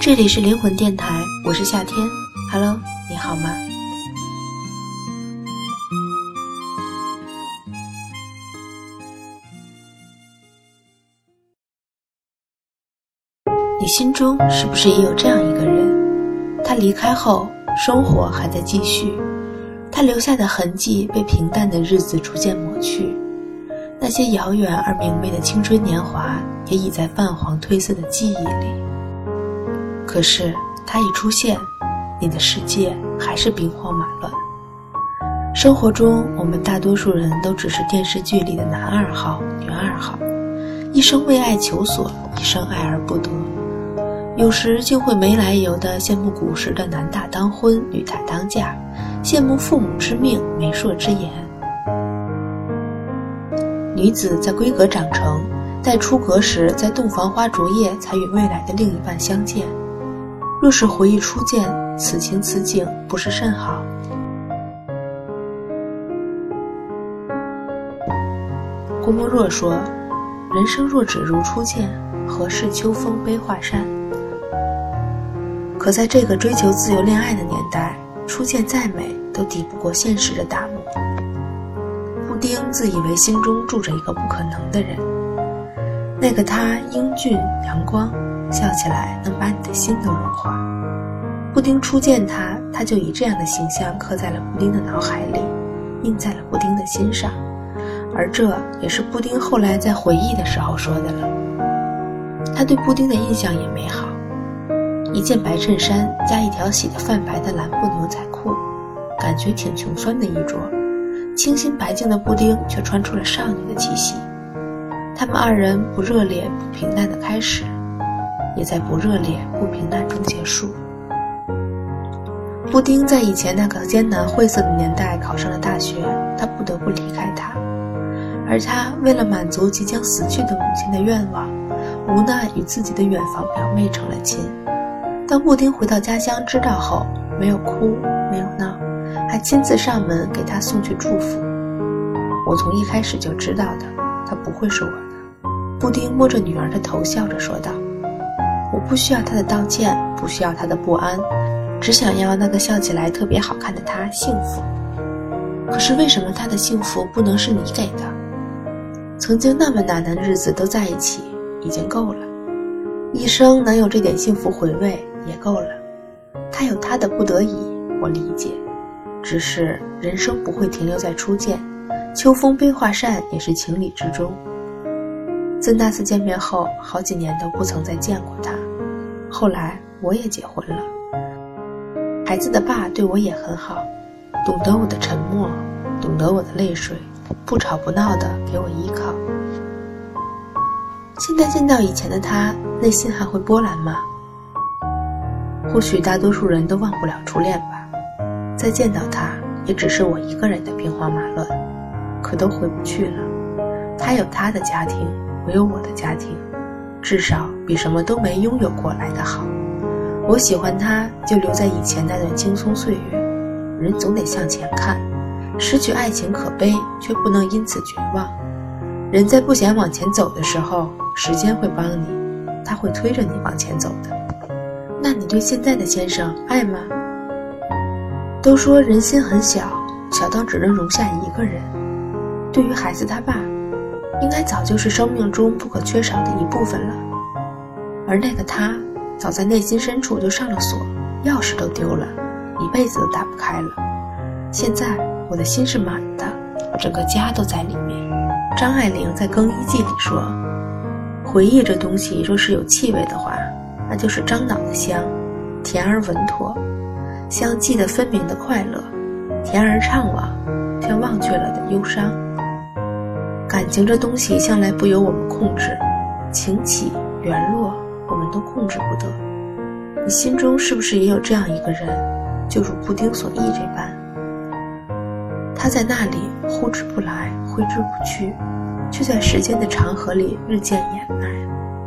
这里是灵魂电台，我是夏天。Hello，你好吗？你心中是不是也有这样一个人？他离开后，生活还在继续，他留下的痕迹被平淡的日子逐渐抹去，那些遥远而明媚的青春年华也已在泛黄褪色的记忆里。可是他一出现，你的世界还是兵荒马乱。生活中，我们大多数人都只是电视剧里的男二号、女二号，一生为爱求索，一生爱而不得。有时竟会没来由的羡慕古时的男大当婚、女大当嫁，羡慕父母之命、媒妁之言。女子在闺阁长成，待出阁时，在洞房花烛夜才与未来的另一半相见。若是回忆初见，此情此景，不是甚好？郭沫若说：“人生若只如初见，何事秋风悲画扇？”可在这个追求自由恋爱的年代，初见再美，都抵不过现实的打磨。布丁自以为心中住着一个不可能的人，那个他英俊阳光。笑起来能把你的心都融化。布丁初见他，他就以这样的形象刻在了布丁的脑海里，印在了布丁的心上。而这也是布丁后来在回忆的时候说的了。他对布丁的印象也美好，一件白衬衫加一条洗得泛白的蓝布牛仔裤，感觉挺穷酸的衣着。清新白净的布丁却穿出了少女的气息。他们二人不热烈不平淡的开始。也在不热烈、不平淡中结束。布丁在以前那个艰难晦涩的年代考上了大学，他不得不离开他，而他为了满足即将死去的母亲的愿望，无奈与自己的远房表妹成了亲。当布丁回到家乡知道后，没有哭，没有闹，还亲自上门给他送去祝福。我从一开始就知道的，他不会是我的。布丁摸着女儿的头，笑着说道。我不需要他的道歉，不需要他的不安，只想要那个笑起来特别好看的他幸福。可是为什么他的幸福不能是你给的？曾经那么难的日子都在一起，已经够了，一生能有这点幸福回味也够了。他有他的不得已，我理解。只是人生不会停留在初见，秋风悲画扇也是情理之中。自那次见面后，好几年都不曾再见过他。后来我也结婚了，孩子的爸对我也很好，懂得我的沉默，懂得我的泪水，不吵不闹的给我依靠。现在见到以前的他，内心还会波澜吗？或许大多数人都忘不了初恋吧。再见到他，也只是我一个人的兵荒马乱，可都回不去了。他有他的家庭。我有我的家庭，至少比什么都没拥有过来的好。我喜欢他，就留在以前那段轻松岁月。人总得向前看，失去爱情可悲，却不能因此绝望。人在不想往前走的时候，时间会帮你，他会推着你往前走的。那你对现在的先生爱吗？都说人心很小，小到只能容下一个人。对于孩子他爸。应该早就是生命中不可缺少的一部分了，而那个他，早在内心深处就上了锁，钥匙都丢了，一辈子都打不开了。现在我的心是满的，整个家都在里面。张爱玲在《更衣记》里说：“回忆这东西若是有气味的话，那就是樟脑的香，甜而稳妥，像记得分明的快乐，甜而怅惘，却忘却了的忧伤。”感情这东西向来不由我们控制，情起缘落，我们都控制不得。你心中是不是也有这样一个人，就如布丁所忆这般？他在那里呼之不来，挥之不去，却在时间的长河里日渐掩埋，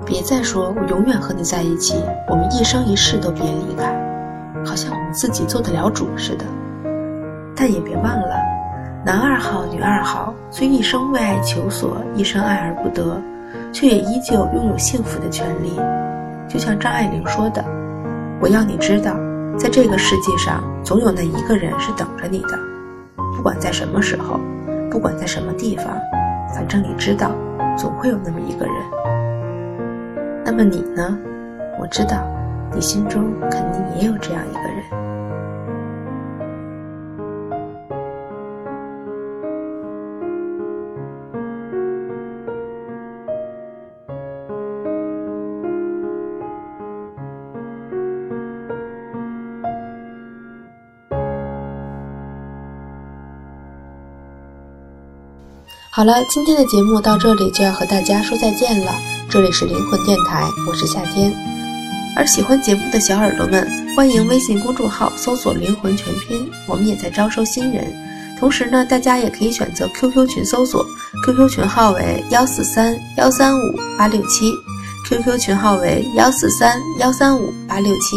别再说我永远和你在一起，我们一生一世都别离开，好像我们自己做得了主似的。但也别忘了，男二号，女二号，虽一生为爱求索，一生爱而不得，却也依旧拥有幸福的权利。就像张爱玲说的：“我要你知道，在这个世界上，总有那一个人是等着你的，不管在什么时候，不管在什么地方，反正你知道，总会有那么一个人。”那么你呢？我知道，你心中肯定也有这样一个人。好了，今天的节目到这里就要和大家说再见了。这里是灵魂电台，我是夏天。而喜欢节目的小耳朵们，欢迎微信公众号搜索“灵魂全拼”，我们也在招收新人。同时呢，大家也可以选择 QQ 群搜索，QQ 群号为幺四三幺三五八六七，QQ 群号为幺四三幺三五八六七。